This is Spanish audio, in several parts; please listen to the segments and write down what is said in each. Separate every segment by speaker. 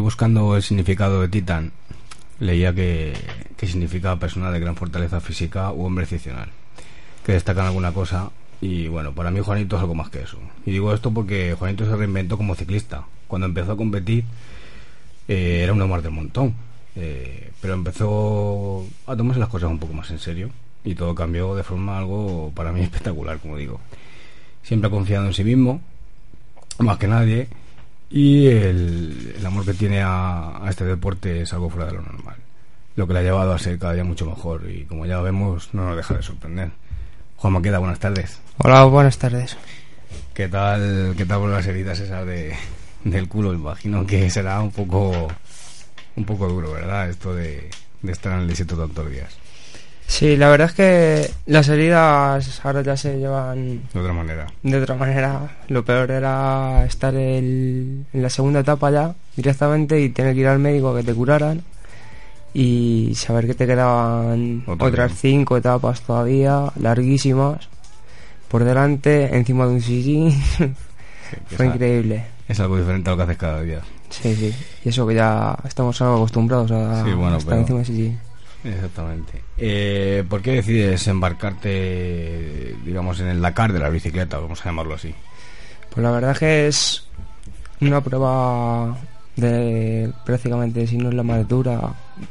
Speaker 1: Buscando el significado de Titan, leía que, que significa persona de gran fortaleza física u hombre excepcional, que destacan alguna cosa. Y bueno, para mí Juanito es algo más que eso. Y digo esto porque Juanito se reinventó como ciclista. Cuando empezó a competir, eh, era un hombre del montón. Eh, pero empezó a tomarse las cosas un poco más en serio. Y todo cambió de forma algo para mí espectacular, como digo. Siempre ha confiado en sí mismo, más que nadie y el, el amor que tiene a, a, este deporte es algo fuera de lo normal. Lo que le ha llevado a ser cada día mucho mejor y como ya vemos no nos deja de sorprender. Juan Maqueda, buenas tardes.
Speaker 2: Hola, buenas tardes.
Speaker 1: ¿Qué tal, qué tal por las heridas esas de, del culo? Imagino que será un poco un poco duro, ¿verdad? Esto de, de estar en el desierto tantos días.
Speaker 2: Sí, la verdad es que las heridas ahora ya se llevan
Speaker 1: de otra manera.
Speaker 2: De otra manera. Lo peor era estar el, en la segunda etapa ya directamente y tener que ir al médico a que te curaran y saber que te quedaban Otra otras cinco etapas todavía larguísimas por delante encima de un sillín. Sí, Fue increíble.
Speaker 1: Es algo diferente a lo que haces cada día.
Speaker 2: Sí, sí. Y eso que ya estamos algo acostumbrados a,
Speaker 1: sí, bueno,
Speaker 2: estar
Speaker 1: pero...
Speaker 2: encima del sillín.
Speaker 1: Exactamente. Eh, ¿Por qué decides embarcarte, digamos, en el Dakar de la bicicleta, vamos a llamarlo así?
Speaker 2: Pues la verdad que es una prueba de prácticamente, si no es la más dura,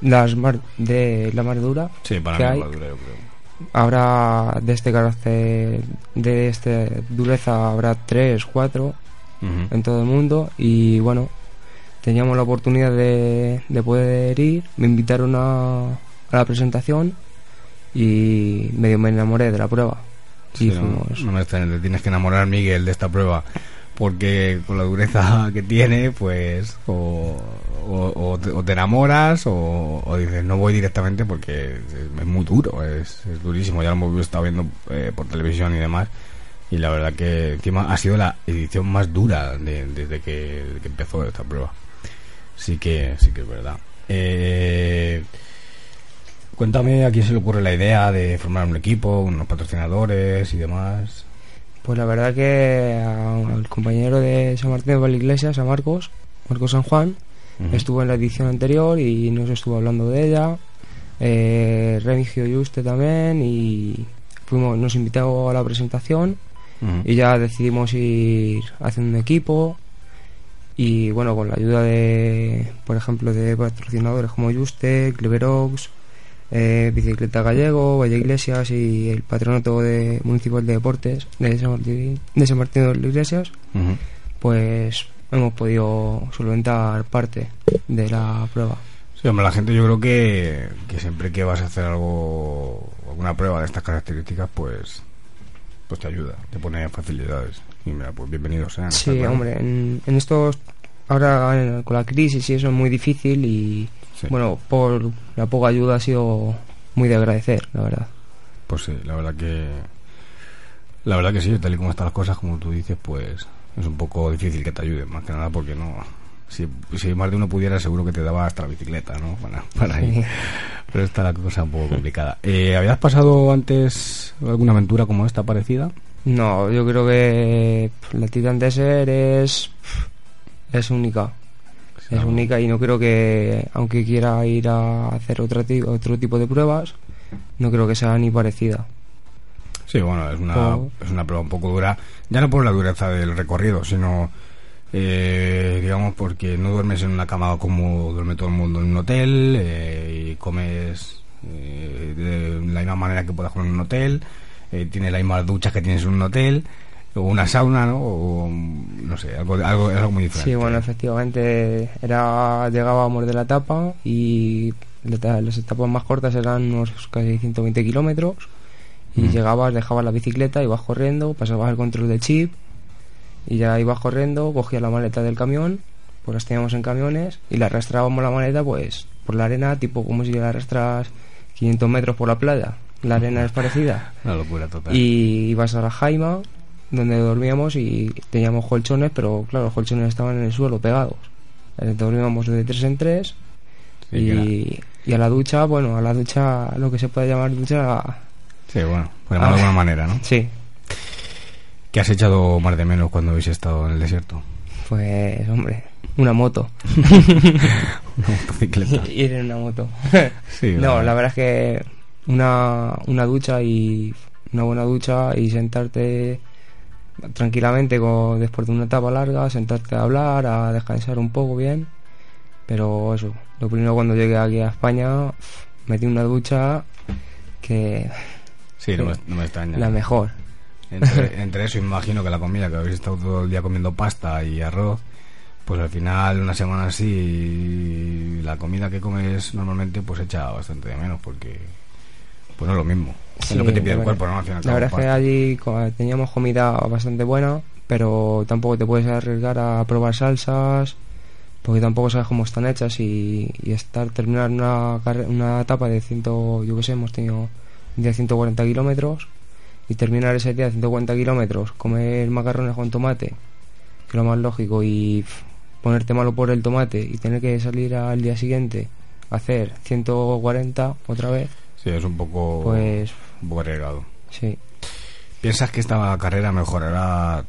Speaker 2: las mar, de la más dura.
Speaker 1: Sí, para
Speaker 2: que
Speaker 1: mí
Speaker 2: hay.
Speaker 1: dura, yo creo.
Speaker 2: Habrá de este carácter, de este dureza, habrá tres, cuatro
Speaker 1: Ujú.
Speaker 2: en todo el mundo y bueno, teníamos la oportunidad de, de poder ir, me invitaron a, a la presentación y medio me enamoré de la prueba.
Speaker 1: Sí, no,
Speaker 2: fuimos-
Speaker 1: no extraña, te tienes que enamorar, Miguel, de esta prueba. Porque con la dureza que tiene, pues, o, o- o te, o te enamoras o, o dices, no voy directamente porque es, es muy duro, es, es durísimo. Ya lo hemos estado viendo eh, por televisión y demás. Y la verdad que encima ha sido la edición más dura de- desde que, desde que empezó esta prueba. Sí que, sí que es verdad. Eh, cuéntame a quién se le ocurre la idea de formar un equipo, unos patrocinadores y demás.
Speaker 2: Pues la verdad que al compañero de San Martín de Valiglesias, a Marcos, Marcos San Juan, estuvo en la edición anterior y nos estuvo hablando de ella. Eh, Remigio Yuste también y fuimos, nos invitó a la presentación y ya decidimos ir haciendo un equipo y bueno con la ayuda de por ejemplo de patrocinadores como Juste, Cleverox, eh, Bicicleta Gallego, Valle Iglesias y el Patronato de Municipal de Deportes de San Martín de, San Martín de las Iglesias pues hemos podido solventar parte de la prueba.
Speaker 1: Sí, hombre, la gente yo creo que, que siempre que vas a hacer algo, alguna prueba de estas características, pues pues te ayuda, te pone facilidades. Y mira, pues bienvenidos sean.
Speaker 2: Sí, hombre, en, en estos ahora con la crisis y eso es muy difícil y
Speaker 1: Sí.
Speaker 2: bueno, por la poca ayuda ha sido muy de agradecer, la verdad.
Speaker 1: Pues sí, la verdad que. La verdad que sí, tal y como están las cosas, como tú dices, pues es un poco difícil que te ayuden, más que nada porque no. Si, si más de uno pudiera, seguro que te daba hasta la bicicleta, ¿no? Para, para ir. Pero está la cosa un poco complicada. Eh, ¿Habías pasado antes alguna aventura como esta parecida?
Speaker 2: No, yo creo que la Titan Desert es es única. Es única y no creo que aunque quiera ir a hacer otra ti- otro tipo de pruebas, no creo que sea ni parecida.
Speaker 1: Sí, bueno, es una,
Speaker 2: O-
Speaker 1: es una prueba un poco dura, ya no por la dureza del recorrido, sino, eh, digamos, porque no duermes en una cama como duerme todo el mundo en un hotel eh, y comes eh, de la misma manera que puedas comer en un hotel, eh, tienes las mismas duchas que tienes en un hotel, o una sauna, ¿no? O, no sé, algo, algo, algo muy diferente.
Speaker 2: Sí, bueno, efectivamente era llegábamos de la etapa y las etapas más cortas eran unos casi 120 kilómetros y
Speaker 1: Mm.
Speaker 2: llegabas, dejabas la bicicleta, ibas corriendo, pasabas el control del chip y ya ibas corriendo, cogías la maleta del camión, pues las teníamos en camiones y la arrastrábamos la maleta pues por la arena, tipo como si la arrastras 500 metros por la playa. La arena es parecida.
Speaker 1: Una locura total.
Speaker 2: Y ibas a la Jaima, donde dormíamos y teníamos colchones, pero claro, los colchones estaban en el suelo pegados. Dormíamos de tres en tres
Speaker 1: Sí,
Speaker 2: y, y a la ducha, bueno, a la ducha, lo que se puede llamar ducha,
Speaker 1: Sí, bueno, llamarlo de
Speaker 2: Ah.
Speaker 1: alguna manera, ¿no?
Speaker 2: sí,
Speaker 1: ¿Qué has echado más de menos cuando habéis estado en el desierto?
Speaker 2: pues hombre, una moto.
Speaker 1: una motocicleta.
Speaker 2: Ir en una moto. no, la verdad es que una, una ducha y una buena ducha y sentarte tranquilamente con, después de una etapa larga, sentarte a hablar, a descansar un poco bien. Pero eso, lo primero cuando llegué aquí a España, metí una ducha que...
Speaker 1: Sí, no, me, extraña.
Speaker 2: La mejor.
Speaker 1: Entre, entre, eso, imagino que la comida, que habéis estado todo el día comiendo pasta y arroz, pues al final, una semana así, la comida que comes normalmente, pues echa bastante de menos, porque pues no es lo mismo. es lo que te pide el cuerpo, ¿no?
Speaker 2: la verdad es que allí teníamos comida bastante buena, pero tampoco te puedes arriesgar a probar salsas, porque tampoco sabes cómo están hechas y, estar terminar una, una etapa de ciento, yo qué sé, hemos tenido un día de 140 kilómetros y terminar ese día de 140 kilómetros, comer macarrones con tomate, que es lo más lógico, y ponerte malo por el tomate y tener que salir al día siguiente a hacer 140 otra vez
Speaker 1: Sí, es un poco,
Speaker 2: pues,
Speaker 1: un poco arriesgado.
Speaker 2: Sí.
Speaker 1: ¿Piensas que esta carrera mejorará,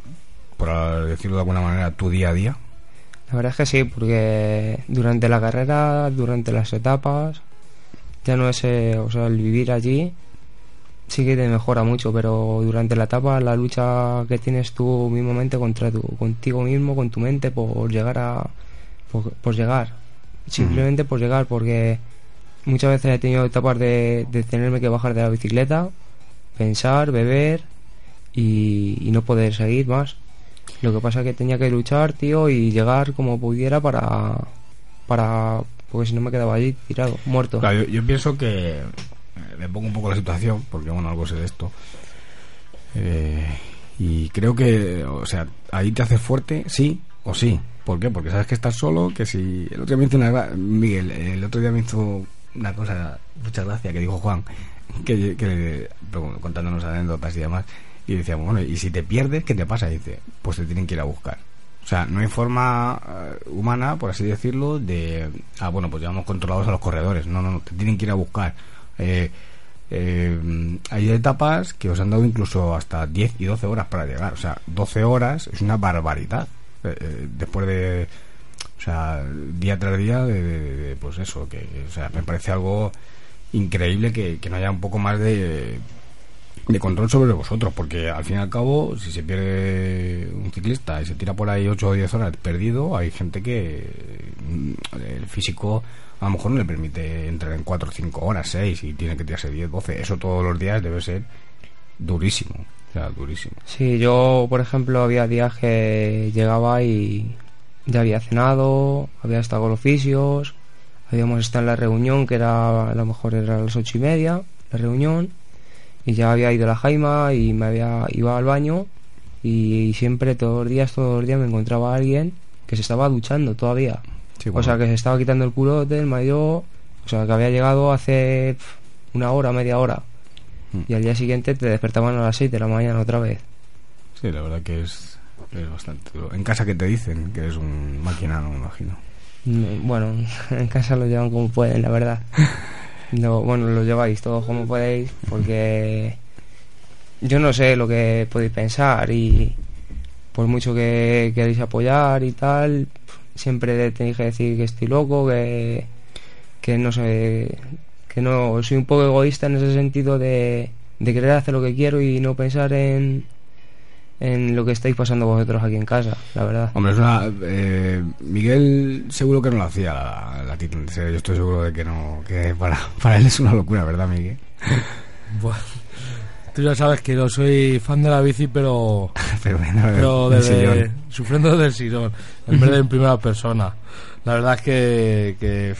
Speaker 1: por decirlo de alguna manera, tu día a día?
Speaker 2: La verdad es que sí, porque durante la carrera, durante las etapas, ya no es, eh, o sea, el vivir allí sí que te mejora mucho, pero durante la etapa, la lucha que tienes tú mismamente contra tu, contigo mismo, con tu mente, por llegar a, por, llegar, simplemente por llegar, porque muchas veces he tenido etapas de, de tenerme que bajar de la bicicleta, pensar, beber y, no poder seguir más. Lo que pasa es que tenía que luchar, tío, y llegar como pudiera para. para porque si no me quedaba allí tirado, muerto.
Speaker 1: Claro, yo, pienso que. Me eh, pongo un poco la situación, porque bueno, algo sé de esto. Eh, y creo que, o sea, ahí te hace fuerte, sí o sí. ¿Por qué? Porque sabes que estás solo, que si. El otro día me hizo una. Miguel, el otro día me hizo una cosa, muchas gracias, que dijo Juan, que, que contándonos anécdotas y demás, y decíamos, bueno, ¿y si te pierdes, qué te pasa? Dice, pues te tienen que ir a buscar. O sea, no hay forma eh, humana, por así decirlo, de, ah, bueno, pues llevamos controlados a los corredores. No, no, no, te tienen que ir a buscar. Eh, eh, hay etapas que os han dado incluso hasta 10 y 12 horas para llegar. O sea, 12 horas es una barbaridad. después de o sea, día tras día, de, pues eso, que o sea, me parece algo increíble que, no haya un poco más de, de control sobre vosotros, porque al fin y al cabo, si se pierde un ciclista y se tira por ahí 8 o 10 horas perdido, hay gente que mm, el físico a lo mejor no le permite entrar en 4 o 5 horas, 6 y tiene que tirarse 10, 12. Eso todos los días debe ser durísimo. O sea, durísimo.
Speaker 2: Sí, yo, por ejemplo, había días que llegaba y ya había cenado, había estado con oficios, habíamos estado en la reunión, que era a lo mejor era a las ocho y media, la reunión, y ya había ido a la Jaima y me había iba al baño y, siempre todos los días, todos los días me encontraba alguien que se estaba duchando todavía. O sea, que se estaba quitando el culote, el mayor, o sea, que había llegado hace una hora, media hora. Mm. Y al día siguiente te despertaban a las 6 de la mañana otra vez.
Speaker 1: Sí, la verdad que es es bastante En casa que te dicen que es un máquina, no me imagino.
Speaker 2: Mm, bueno, en casa lo llevan como pueden, la verdad. No, bueno, lo lleváis todos como podéis, porque yo no sé lo que podéis pensar y por mucho que queréis apoyar y tal, siempre tenéis que decir que estoy loco, que, que no sé, que no soy un poco egoísta en ese sentido de, de querer hacer lo que quiero y no pensar en, en lo que estáis pasando vosotros aquí en casa, la verdad.
Speaker 1: Hombre, es una, eh, Miguel seguro que no lo hacía la, la Yo estoy seguro de que no, que para, para él es una locura, ¿verdad, Miguel?
Speaker 3: bueno, tú ya sabes que no soy fan de la bici, pero, pero, pero desde, sufriendo del sillón, en vez de en primera persona. La verdad es que, que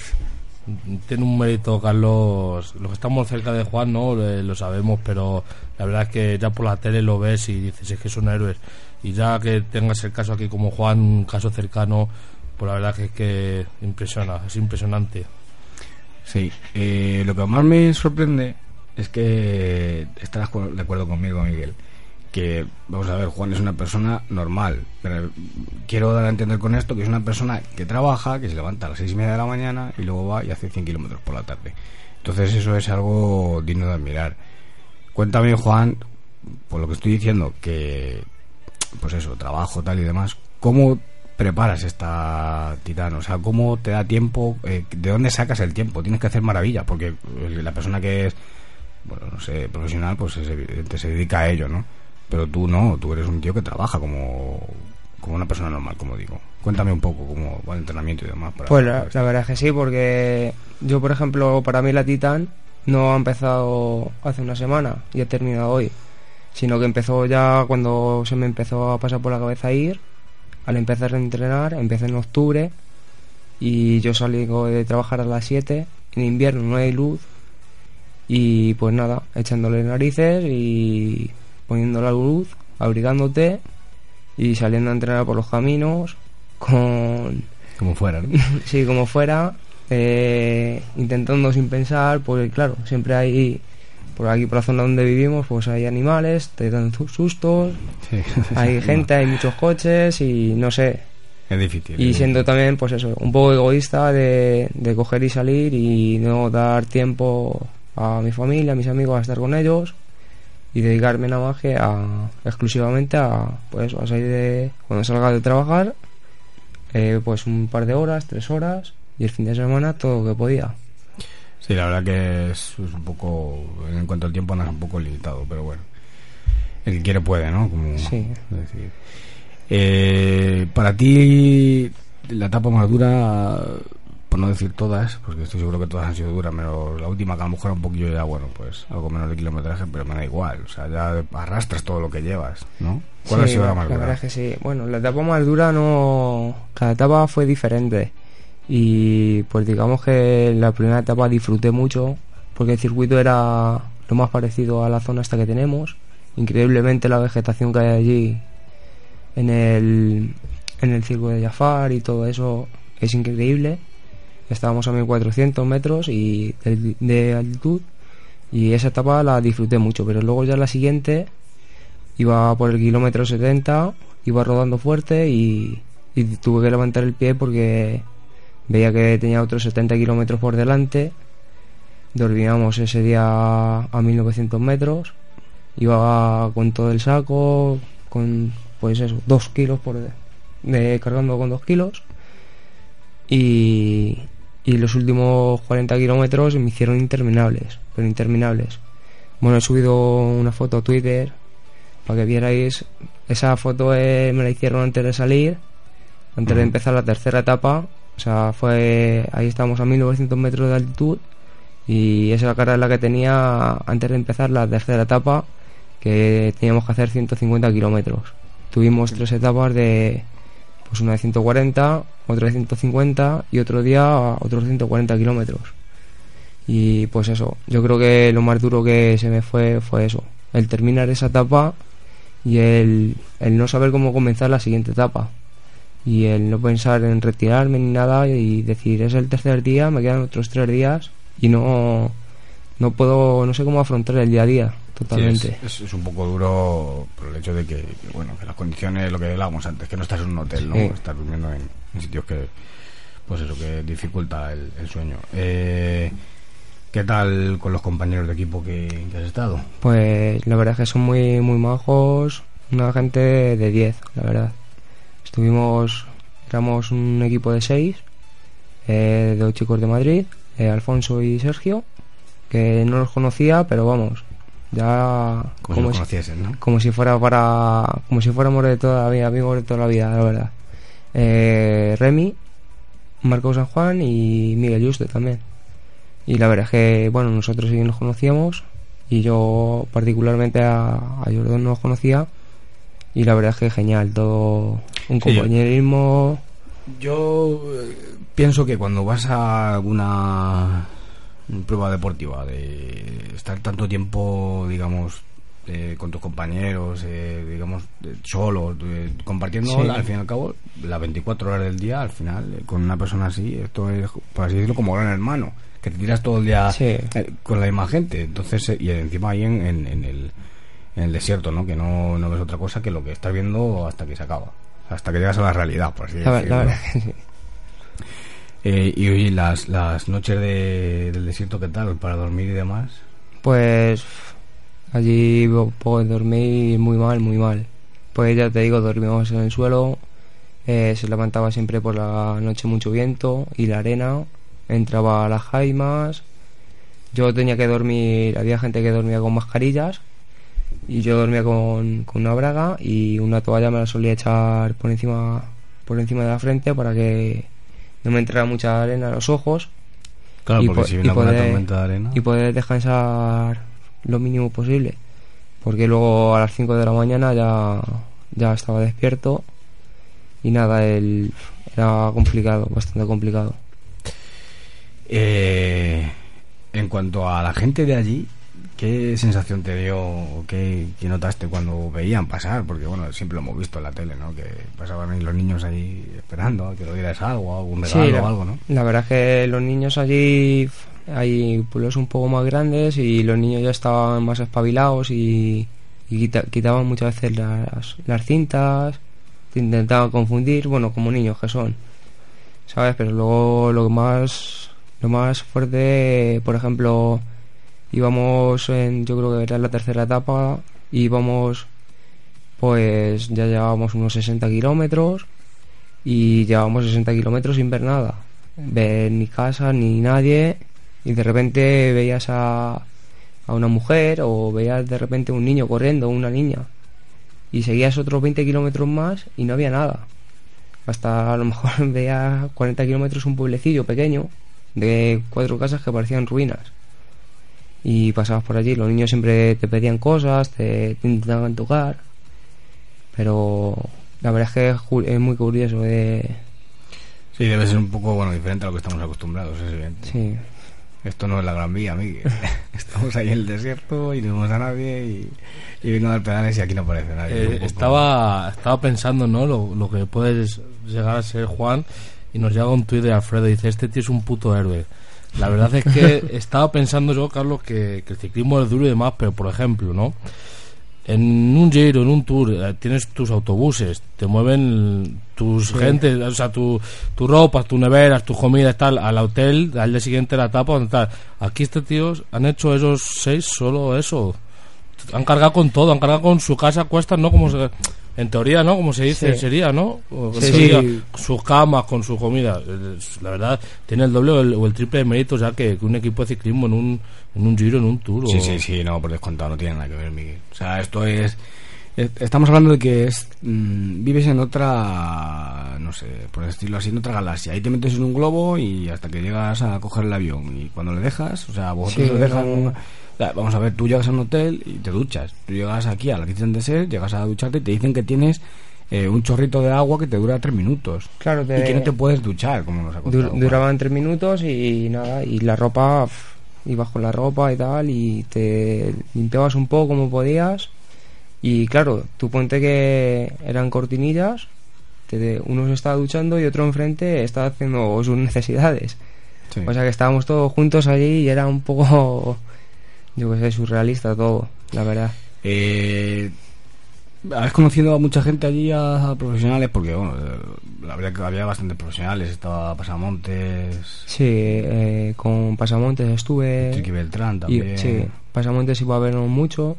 Speaker 3: tiene un mérito, Carlos. Los que estamos cerca de Juan, no lo sabemos, pero la verdad es que ya por la tele lo ves y dices es que son héroes. Y ya que tengas el caso aquí como Juan, un caso cercano, pues la verdad que es que impresiona, es impresionante.
Speaker 1: Sí, eh, lo que más me sorprende es que estarás de acuerdo conmigo, Miguel que, vamos a ver, Juan es una persona normal. Pero quiero dar a entender con esto que es una persona que trabaja, que se levanta a las seis y media de la mañana y luego va y hace 100 kilómetros por la tarde. Entonces eso es algo digno de admirar. Cuéntame, Juan, por lo que estoy diciendo, que, pues eso, trabajo, tal y demás, ¿cómo preparas esta Titán? O sea, ¿cómo te da tiempo? Eh, ¿De dónde sacas el tiempo? Tienes que hacer maravilla, porque la persona que es, bueno, no sé, profesional, pues es se dedica a ello, ¿no? Pero tú no, tú eres un tío que trabaja como, como una persona normal, como digo. Cuéntame un poco cómo va el entrenamiento y demás.
Speaker 2: pues la, verdad es que sí, porque yo, por ejemplo, para mí la Titan no ha empezado hace una semana y ha terminado hoy, sino que empezó ya cuando se me empezó a pasar por la cabeza ir, al empezar a entrenar, empecé en octubre y yo salí de trabajar a las 7, en invierno no hay luz y pues nada, echándole narices y poniendo la luz, abrigándote y saliendo a entrenar por los caminos con...
Speaker 1: Como fuera, ¿no?
Speaker 2: sí, como fuera, eh, intentando sin pensar, pues claro, siempre hay, por aquí, por la zona donde vivimos, pues hay animales, te dan sustos, hay gente, hay muchos coches y no sé.
Speaker 1: Es difícil.
Speaker 2: Y siendo también, pues eso, un poco egoísta de, de coger y salir y no dar tiempo a mi familia, a mis amigos a estar con ellos y dedicarme nada más que a, exclusivamente a, pues, a salir de, cuando salga de trabajar, eh, pues un par de horas, tres horas, y el fin de semana todo lo que podía.
Speaker 1: Sí, la verdad que es, un poco, en cuanto al tiempo andas un poco limitado, pero bueno, el que quiere puede, ¿no? Como
Speaker 2: sí.
Speaker 1: Decir. Eh, para ti, la etapa más dura no decir todas, porque estoy seguro que todas han sido duras, pero la última que a lo mejor un poquillo ya, bueno, pues algo menos de kilometraje, pero me da igual, o sea, ya arrastras todo lo que llevas, ¿no?
Speaker 2: ¿Cuál ha sido la más dura? La verdad es que sí, bueno, la etapa más dura no, cada etapa fue diferente y pues digamos que la primera etapa disfruté mucho porque el circuito era lo más parecido a la zona esta que tenemos, increíblemente la vegetación que hay allí en el en el circo de Jafar y todo eso es increíble estábamos a 1400 metros y de, altitud y esa etapa la disfruté mucho, pero luego ya la siguiente iba por el kilómetro 70, iba rodando fuerte y, tuve que levantar el pie porque veía que tenía otros 70 kilómetros por delante. Dormíamos ese día a 1900 metros, iba con todo el saco, con pues eso, dos kilos por de, cargando con dos kilos y, y los últimos 40 kilómetros me hicieron interminables, pero interminables. Bueno, he subido una foto a Twitter para que vierais. Esa foto eh, me la hicieron antes de salir, antes de empezar la tercera etapa. O sea, fue ahí estábamos a 1900 metros de altitud y esa cara es la que tenía antes de empezar la tercera etapa, que teníamos que hacer 150 kilómetros. Tuvimos tres etapas de pues una de 140, otra de 150 y otro día otros 140 kilómetros. Y pues eso, yo creo que lo más duro que se me fue fue eso, el terminar esa etapa y el, el no saber cómo comenzar la siguiente etapa. Y el no pensar en retirarme ni nada y decir, es el tercer día, me quedan otros tres días y no, no puedo, no sé cómo afrontar el día a día totalmente.
Speaker 1: es, un poco duro por el hecho de que, bueno, que las condiciones, lo que hablábamos antes, que no estás en un hotel, ¿no? Estás durmiendo en, sitios que, pues eso, que dificulta el, sueño. Eh, ¿Qué tal con los compañeros de equipo que, has estado?
Speaker 2: Pues la verdad es que son muy, muy majos, una gente de 10, la verdad. Estuvimos, éramos un equipo de 6, eh, de dos chicos de Madrid, eh, Alfonso y Sergio, que no los conocía, pero vamos, ya
Speaker 1: como, si, ¿no?
Speaker 2: como si fuera para como si fuéramos de toda la vida amigos de toda la vida la verdad. Eh, Remy Marco San Juan y Miguel Juste también. Y la verdad es que bueno nosotros sí nos conocíamos y yo particularmente a, a Jordan no los conocía y la verdad es que genial todo un compañerismo.
Speaker 1: yo eh, pienso que cuando vas a alguna prueba deportiva, de estar tanto tiempo, digamos, eh, con tus compañeros, eh, digamos, solos, compartiendo al fin y al cabo las 24 horas del día, al final, eh, con una persona así, esto es, por así decirlo, como gran hermano, que te tiras todo el día con la misma gente. Entonces, y encima ahí en, en, el, en el desierto, ¿no? Que no, no ves otra cosa que lo que estás viendo hasta que se acaba. Hasta que llegas a la realidad, por así decirlo. Eh, y las, las noches del desierto, ¿qué tal? ¿Para dormir y demás?
Speaker 2: Pues allí puedo dormir muy mal, muy mal. Pues ya te digo, dormimos en el suelo, eh, se levantaba siempre por la noche mucho viento y la arena, entraba a las jaimas, yo tenía que dormir, había gente que dormía con mascarillas y yo dormía con, con una braga y una toalla me la solía echar por encima por encima de la frente para que no me entrara mucha arena a los ojos
Speaker 1: Claro,
Speaker 2: y,
Speaker 1: porque
Speaker 2: po-
Speaker 1: si
Speaker 2: y
Speaker 1: viene una
Speaker 2: poder,
Speaker 1: tormenta de arena.
Speaker 2: y poder descansar lo mínimo posible. Porque luego a las 5 de la mañana ya, ya estaba despierto y nada, el, era complicado, bastante complicado.
Speaker 1: Eh, en cuanto a la gente de allí, ¿qué sensación te dio o qué, qué notaste cuando veían pasar? Porque bueno, siempre lo hemos visto en la tele, ¿no? Que pasaban ahí los niños ahí esperando a que le dieras algo, algún regalo
Speaker 2: Sí, la,
Speaker 1: o algo, ¿no?
Speaker 2: la verdad es que los niños allí hay pueblos un poco más grandes y los niños ya estaban más espabilados y, y quita- quitaban muchas veces las, las cintas, te intentaban confundir, bueno, como niños que son, ¿sabes? Pero luego lo más, lo más fuerte, por ejemplo, íbamos en, yo creo que era la tercera etapa, íbamos, pues ya llevábamos unos 60 kilómetros y llevábamos 60 kilómetros sin ver nada, ver ni casa ni nadie y de repente veías a, a una mujer o veías de repente un niño corriendo, una niña y seguías otros 20 kilómetros más y no había nada. Hasta a lo mejor veías 40 kilómetros un pueblecillo pequeño de cuatro casas que parecían ruinas. Y pasabas por allí, los niños siempre te pedían cosas, te, te intentaban tocar. Pero la verdad es que es, muy curioso de...
Speaker 1: Sí, debe ser un poco, bueno, diferente a lo que estamos acostumbrados, es evidente.
Speaker 2: Sí,
Speaker 1: Esto no es la Gran Vía, Miguel. Estamos ahí en el desierto y no vemos a nadie y, y vengo a dar pedales y aquí no aparece nadie.
Speaker 3: Eh, estaba, estaba pensando, ¿no? Lo, lo que puede llegar a ser Juan y nos llega un tuit de Alfredo y dice, este tío es un puto héroe. La verdad es que estaba pensando yo, Carlos, que, que el ciclismo es duro y demás, pero por ejemplo, ¿no? En un giro, en un tour, eh, tienes tus autobuses, te mueven tus gentes, o sea, tu, tu ropa, tus neveras, tus comidas, tal, al hotel, al día siguiente la etapa, donde tal. Aquí estos tíos han hecho esos seis solo eso. Han cargado con todo, han cargado con su casa a cuestas, ¿no? Como se, en teoría, ¿no? Como se dice,
Speaker 2: Sí.
Speaker 3: sería, ¿no?
Speaker 2: Sí,
Speaker 3: teoría,
Speaker 2: sí.
Speaker 3: Sus camas, con su comida. Eh, La verdad, tiene el doble o el, o el triple de méritos ya que, que un equipo de ciclismo en un, en un giro, en un tour.
Speaker 1: Sí,
Speaker 3: o-
Speaker 1: sí, sí, no, por descontado, no tiene nada que ver, Miguel. O sea, esto es... es- Estamos hablando de que es mm, vives en otra, no sé, por decirlo así, en otra galaxia. Ahí te metes en un globo y hasta que llegas a coger el avión. Y cuando le dejas, o sea, vosotros
Speaker 2: Sí,
Speaker 1: le dejan...
Speaker 2: no.
Speaker 1: Vamos a ver, tú llegas a un hotel y te duchas. Tú llegas aquí a la Kitchen Desert, llegas a ducharte y te dicen que tienes eh, un chorrito de agua que te dura tres minutos.
Speaker 2: Claro, te-
Speaker 1: Y que no te puedes duchar, como nos ha contado.
Speaker 2: Dur- duraban tres minutos y nada, y la ropa, ibas con la ropa y tal, y te limpiabas un poco como podías. Y claro, tú ponte que eran cortinillas, te- uno se estaba duchando y otro enfrente estaba haciendo sus necesidades.
Speaker 1: Sí.
Speaker 2: O sea que estábamos todos juntos allí y era un poco, yo que sé, surrealista todo, la verdad.
Speaker 1: Eh, ¿Has conocido a mucha gente allí, a, a profesionales? Porque, bueno, la verdad que había bastantes profesionales. Estaba Pasamontes,
Speaker 2: Sí, eh, con Pasamontes estuve...
Speaker 1: Triqui Beltrán
Speaker 2: Y,
Speaker 1: también.
Speaker 2: sí, Pasamontes iba a vernos mucho.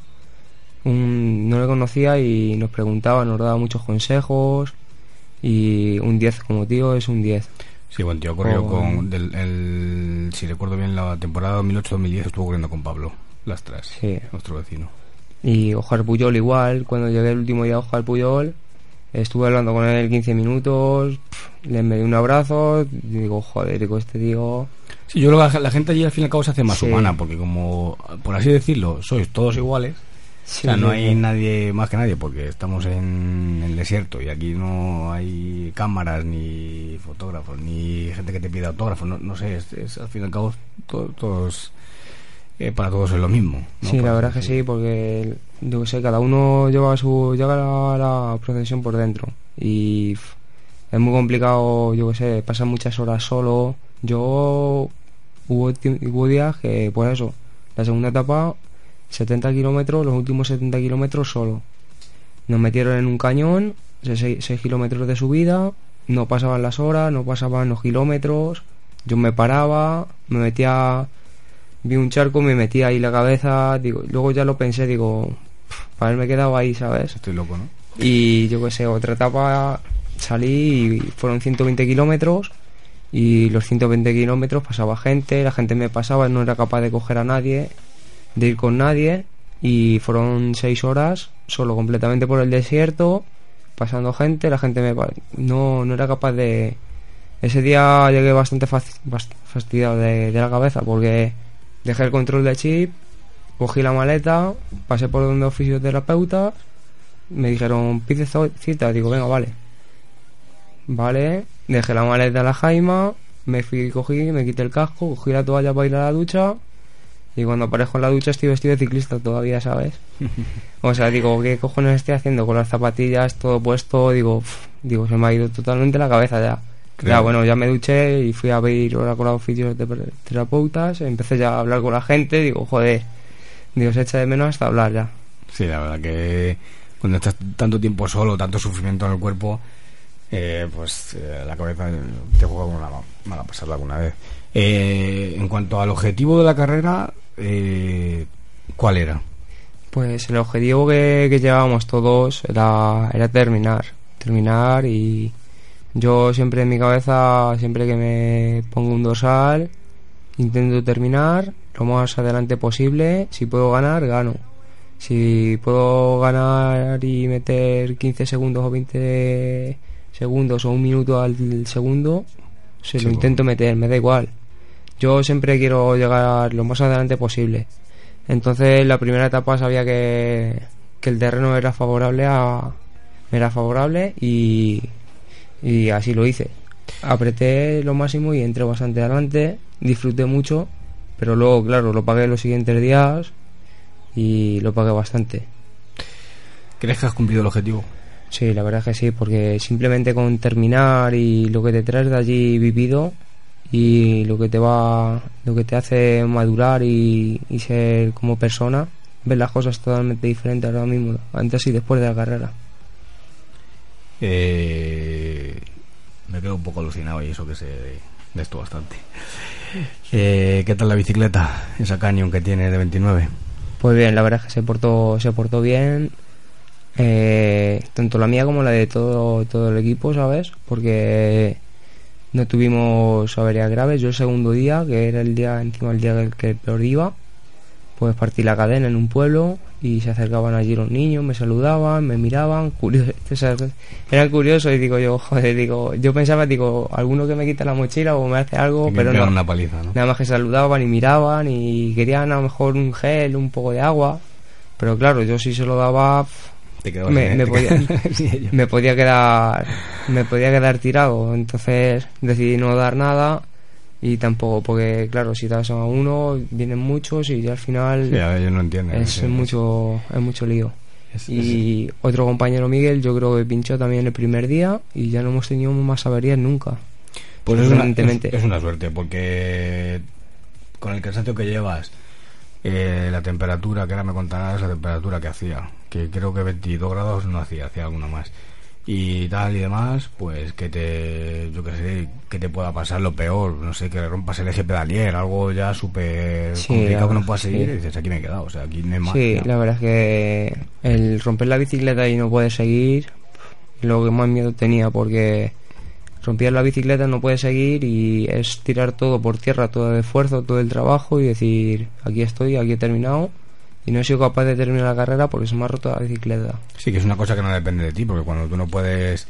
Speaker 2: Un- no le conocía y nos preguntaba, nos daba muchos consejos. Y un 10 como tío es un 10.
Speaker 1: Sí, buen tío, corrió
Speaker 2: Con-
Speaker 1: con... del- el, si recuerdo bien, la temporada 2008-2010 estuvo corriendo con Pablo Lastras,
Speaker 2: Sí.
Speaker 1: nuestro vecino.
Speaker 2: Y Ojar Puyol igual. Cuando llegué el último día a Ojar Puyol, estuve hablando con él 15 minutos. pf, Le me di un abrazo. Y digo, joder, digo, este tío.
Speaker 1: Sí, yo creo que la, gente allí al fin y al cabo se hace más
Speaker 2: Sí.
Speaker 1: humana, porque como, por así decirlo, sois todos iguales.
Speaker 2: Sí,
Speaker 1: o sea, no hay nadie más que nadie, porque estamos en el desierto y aquí no hay cámaras, ni fotógrafos, ni gente que te pida autógrafos. No, no sé, es, es, al fin y al cabo, to- todos, eh, para todos es lo mismo. ¿no?
Speaker 2: Sí, la verdad que sí, porque yo que sé, cada uno lleva su lleva la, la procesión por dentro y es muy complicado, yo que sé, pasar muchas horas solo. Yo hubo, días que, por eso, la segunda etapa, 70 kilómetros, los últimos 70 kilómetros solo. Nos metieron en un cañón, 6 kilómetros de subida, no pasaban las horas, no pasaban los kilómetros, yo me paraba, me metía vi un charco, me metí ahí la cabeza, digo, luego ya lo pensé, digo, para haberme quedado ahí, ¿sabes?
Speaker 1: Estoy loco, ¿no?
Speaker 2: Y yo qué sé, otra etapa salí y fueron 120 kilómetros y los 120 kilómetros pasaba gente, la gente me pasaba, no era capaz de coger a nadie, de ir con nadie y fueron 6 horas solo completamente por el desierto, pasando gente, la gente me no, no era capaz de... Ese día llegué bastante fastidiado de, de la cabeza porque dejé el control de chip, cogí la maleta, pasé por donde fisioterapeutas, me dijeron, pide cita, digo, venga, vale. Vale, dejé la maleta en la jaima, me fui, cogí, me quité el casco, cogí la toalla para ir a la ducha y cuando aparezco en la ducha estoy vestido de ciclista todavía, ¿sabes? o sea, digo, ¿qué cojones estoy haciendo con las zapatillas, todo puesto? Digo, digo, se me ha ido totalmente la cabeza ya. Ya, bueno, ya me duché y fui a ver hora con los oficios de terapeutas, empecé ya a hablar con la gente, digo, joder, Dios echa de menos hasta hablar ya.
Speaker 1: Sí, la verdad que cuando estás tanto tiempo solo, tanto sufrimiento en el cuerpo, eh, pues eh, la cabeza te juega una mala pasarla alguna vez. Eh, en cuanto al objetivo de la carrera, ¿cuál era?
Speaker 2: Pues el objetivo que, que llevábamos todos era, era terminar, terminar y yo siempre en mi cabeza, siempre que me pongo un dorsal, intento terminar lo más adelante posible. Si puedo ganar, gano. Si puedo ganar y meter 15 segundos o 20 segundos o un minuto al segundo, se lo intento meter, me da igual. Yo siempre quiero llegar lo más adelante posible. Entonces, la primera etapa sabía que, que el terreno era favorable a era favorable y, y así lo hice. Apreté lo máximo y entré bastante adelante, disfruté mucho, pero luego, claro, lo pagué los siguientes días y lo pagué bastante.
Speaker 1: ¿Crees que has cumplido el objetivo?
Speaker 2: Sí, la verdad es que sí, porque simplemente con terminar y lo que te traes de allí vivido y lo que te va, lo que te hace madurar y, ser como persona, ves las cosas totalmente diferentes ahora mismo, antes y después de la carrera.
Speaker 1: Eh, me quedo un poco alucinado y eso que sé de esto bastante. Eh, ¿Qué tal la bicicleta, esa Canyon que tiene de 29?
Speaker 2: Pues bien, la verdad es que se portó, se portó bien. Eh, tanto la mía como la de todo, todo el equipo, ¿sabes? Porque no tuvimos averías graves. Yo el segundo día, que era el día encima el día que peor iba, pues partí la cadena en un pueblo y se acercaban allí los niños, me saludaban, me miraban, curioso, eran curiosos y digo yo, joder, digo, yo pensaba, digo, alguno que me quita la mochila o me hace algo, pero no,
Speaker 1: una paliza, ¿no?
Speaker 2: nada más que saludaban y miraban y querían a lo mejor un gel, un poco de agua, pero claro, yo si se lo daba, me, me, podía, me podía quedar, me podía quedar tirado, entonces decidí no dar nada y tampoco porque claro si das a uno vienen muchos y ya al final
Speaker 1: no
Speaker 2: es mucho es mucho lío. Y otro compañero Miguel yo creo que pinchó también el primer día y ya no hemos tenido más averías nunca.
Speaker 1: Pues es una, es, una, suerte porque con el cansancio que llevas eh, la temperatura que ahora me contarás la temperatura que hacía que creo que 22 grados no hacía hacía alguna más y tal y demás, pues que te, yo que sé, que te pueda pasar lo peor, no sé, que le rompas el eje pedalier, algo ya súper complicado que no puedas seguir, y dices, aquí me he quedado, o sea, aquí no hay más.
Speaker 2: Sí, la verdad es que el romper la bicicleta y no puedes seguir, lo que más miedo tenía, porque rompías la bicicleta, no puedes seguir y es tirar todo por tierra, todo el esfuerzo, todo el trabajo y decir, aquí estoy, aquí he terminado y no he sido capaz de terminar la carrera porque se me ha roto la bicicleta.
Speaker 1: Sí, que es una cosa que no depende de ti, porque cuando tú no puedes,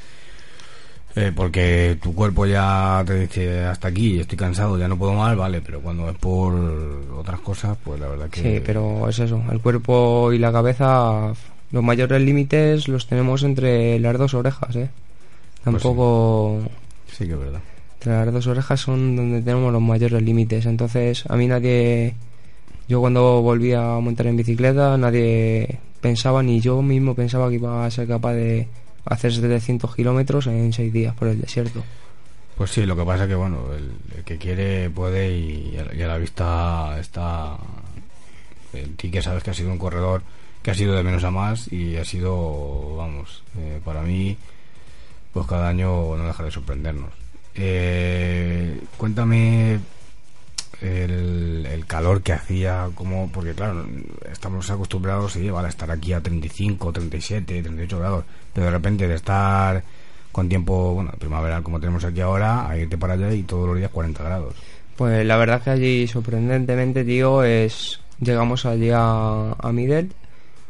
Speaker 1: eh, porque tu cuerpo ya te dice hasta aquí, estoy cansado, ya no puedo más, vale, pero cuando es por otras cosas, pues la verdad que...
Speaker 2: Sí, pero es eso, el cuerpo y la cabeza, los mayores límites los tenemos entre las dos orejas, ¿eh? Pues Tampoco...
Speaker 1: sí. sí que es verdad.
Speaker 2: Entre las dos orejas son donde tenemos los mayores límites, entonces a mí nadie yo cuando volví a montar en bicicleta nadie pensaba, ni yo mismo pensaba que iba a ser capaz de hacer 700 kilómetros en 6 días por el desierto.
Speaker 1: Pues sí, lo que pasa es que bueno, el, que quiere puede y, a, la vista está en ti que sabes que ha sido un corredor que ha sido de menos a más y ha sido, vamos, eh, para mí, pues cada año no deja de sorprendernos. Eh, cuéntame el, calor que hacía, como porque claro, estamos acostumbrados a estar aquí a 35, 37, 38 grados, pero de repente de estar con tiempo, bueno, primaveral como tenemos aquí ahora, a irte para allá y todos los días 40 grados.
Speaker 2: Pues la verdad que allí sorprendentemente, tío, es llegamos allí a, a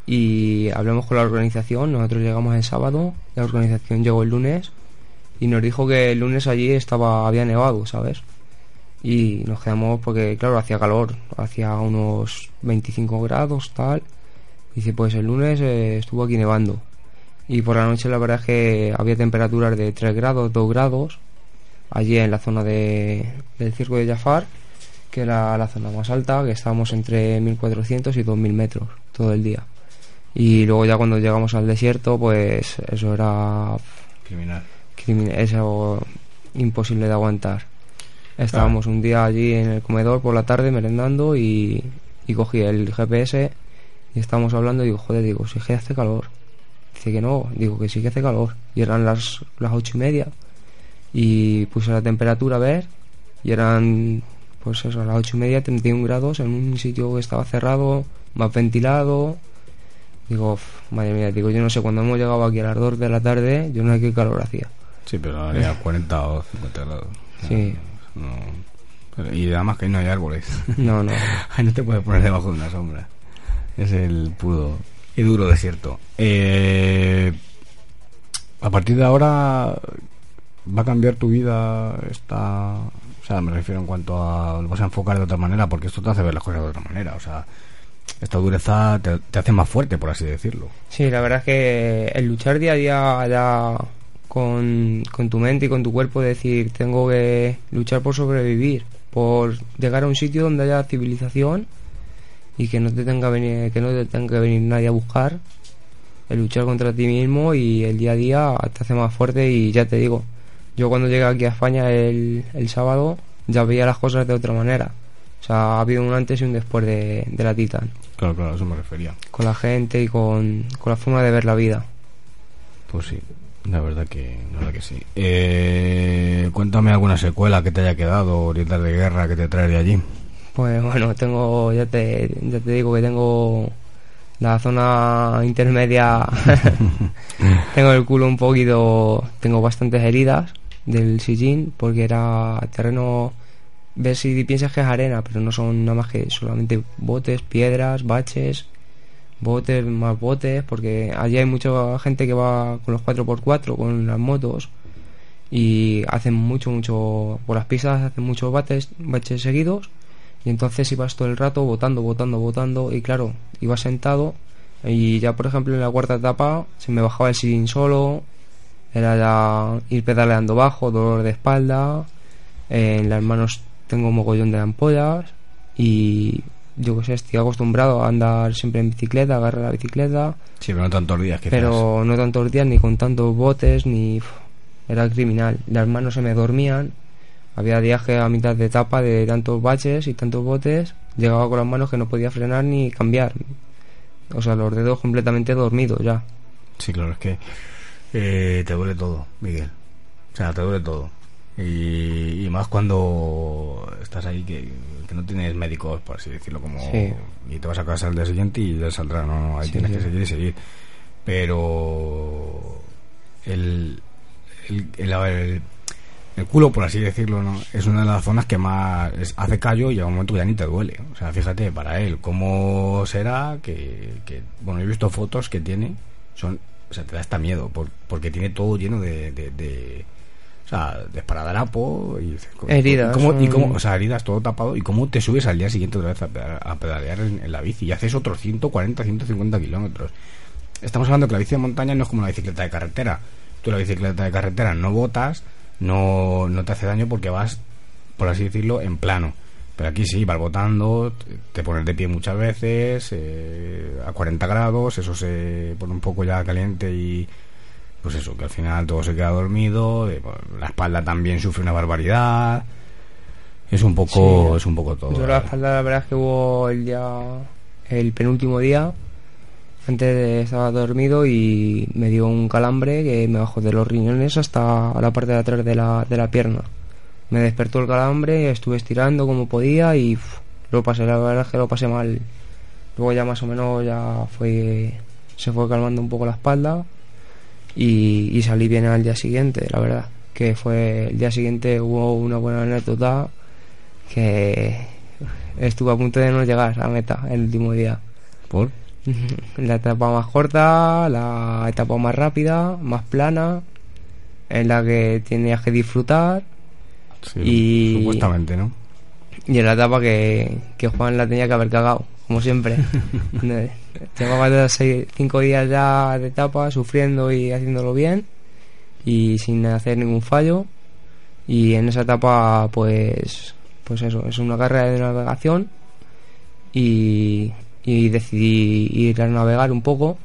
Speaker 2: y hablamos con la organización, nosotros llegamos el sábado, la organización llegó el lunes y nos dijo que el lunes allí estaba había nevado, ¿sabes? Y nos quedamos porque claro, hacía calor, hacía unos 25 grados, tal. Dice, pues el lunes eh, estuvo aquí nevando. Y por la noche la verdad es que había temperaturas de 3 grados, 2 grados allí en la zona de, del circo de Jafar, que era la zona más alta, que estábamos entre 1400 y 2000 metros todo el día. Y luego ya cuando llegamos al desierto, pues eso era...
Speaker 1: Criminal.
Speaker 2: eso imposible de aguantar. Estábamos un día allí en el comedor por la tarde merendando y, y cogí el GPS y estábamos hablando y digo, joder, digo, si es que hace calor. Dice que no, digo que sí que hace calor. Y eran las, las ocho y media. Y puse la temperatura a ver y eran pues eso a las ocho y media 31 grados en un sitio que estaba cerrado más ventilado. Digo madre mía digo yo no sé cuando hemos llegado aquí a las 2 de la tarde yo no sé qué calor hacía
Speaker 1: sí pero había 40 o 50 grados.
Speaker 2: Sí
Speaker 1: y además que ahí no hay árboles.
Speaker 2: No no.
Speaker 1: Ahí no te puedes poner debajo de una sombra. Es el pudo y duro desierto. Eh, a partir de ahora va a cambiar tu vida esta o sea me refiero en cuanto a lo vas a enfocar de otra manera porque esto te hace ver las cosas de otra manera. O sea esta dureza te, hace más fuerte por así decirlo.
Speaker 2: Sí la verdad es que el luchar día a día ya con, con tu mente y con tu cuerpo decir tengo que luchar por sobrevivir por llegar a un sitio donde haya civilización y que no te tenga venir, que no te tenga que venir nadie a buscar el luchar contra ti mismo y el día a día te hace más fuerte y ya te digo yo cuando llegué aquí a España el, el sábado ya veía las cosas de otra manera. O sea, ha habido un antes y un después de, la Titan.
Speaker 1: Claro, claro, a eso me refería.
Speaker 2: Con la gente y con, la forma de ver la vida.
Speaker 1: Pues sí, la verdad que, la verdad que sí. Eh, cuéntame alguna secuela que te haya quedado, oriental de guerra que te trae de allí.
Speaker 2: Pues bueno, tengo, ya te, ya te digo que tengo la zona intermedia, tengo el culo un poquito, tengo bastantes heridas del sillín porque era terreno ves si piensas que es arena pero no son nada más que solamente botes piedras baches botes más botes porque allí hay mucha gente que va con los 4x4 con las motos y hacen mucho mucho por las pistas hacen muchos baches baches seguidos y entonces ibas todo el rato botando botando botando y claro iba sentado y ya por ejemplo en la cuarta etapa se me bajaba el sillín solo era ya ir pedaleando bajo, dolor de espalda, en las manos tengo un mogollón de ampollas y yo que sé, estoy acostumbrado a andar siempre en bicicleta, agarrar la bicicleta.
Speaker 1: Sí, pero no tantos días que
Speaker 2: Pero no tantos días ni con tantos botes ni... era criminal. Las manos se me dormían. Había viaje a mitad de etapa de tantos baches y tantos botes. Llegaba con las manos que no podía frenar ni cambiar. O sea, los dedos completamente dormidos ya.
Speaker 1: Sí, claro, es que eh, te duele todo, Miguel. O sea, te duele todo. Y, más cuando estás ahí que, no tienes médicos, por así decirlo, como y te vas a casa al día siguiente y ya saldrá, no, no, ahí tienes que seguir y seguir. Pero el, el, el, el, culo, por así decirlo, ¿no? es una de las zonas que más hace callo y a un momento ya ni te duele. O sea, fíjate, para él, ¿cómo será que, que bueno, he visto fotos que tiene, son o sea, te da hasta miedo, porque tiene todo lleno de, de, o sea, de esparadrapo y
Speaker 2: heridas.
Speaker 1: y cómo, o sea, heridas, todo tapado. ¿Y cómo te subes al día siguiente otra vez a, pedalear en, la bici y haces otros 140, 150 kilómetros? Estamos hablando que la bici de montaña no es como la bicicleta de carretera. Tú la bicicleta de carretera no botas, no, no te hace daño porque vas, por así decirlo, en plano. Pero aquí sí, vas botando, te pones de pie muchas veces, eh, a 40 grados, eso se pone un poco ya caliente y pues eso, que al final todo se queda dormido, eh, pues, la espalda también sufre una barbaridad. Es un poco, es un poco todo.
Speaker 2: Yo la espalda la verdad es que hubo el día, el penúltimo día, antes de estaba dormido y me dio un calambre que me bajó de los riñones hasta la parte de atrás de la, de la pierna me despertó el calambre, estuve estirando como podía y lo pasé, la verdad es que lo pasé mal. Luego ya más o menos ya fue se fue calmando un poco la espalda y, salí bien al día siguiente, la verdad. Que fue el día siguiente hubo una buena anécdota que estuve a punto de no llegar a meta el último día.
Speaker 1: ¿Por?
Speaker 2: La etapa más corta, la etapa más rápida, más plana, en la que tenías que disfrutar.
Speaker 1: y, supuestamente, ¿no?
Speaker 2: Y en la etapa que, que Juan la tenía que haber cagado, como siempre. Llevaba cinco días ya de etapa, sufriendo y haciéndolo bien, y sin hacer ningún fallo. Y en esa etapa, pues, pues eso, es una carrera de navegación. Y, y decidí ir a navegar un poco.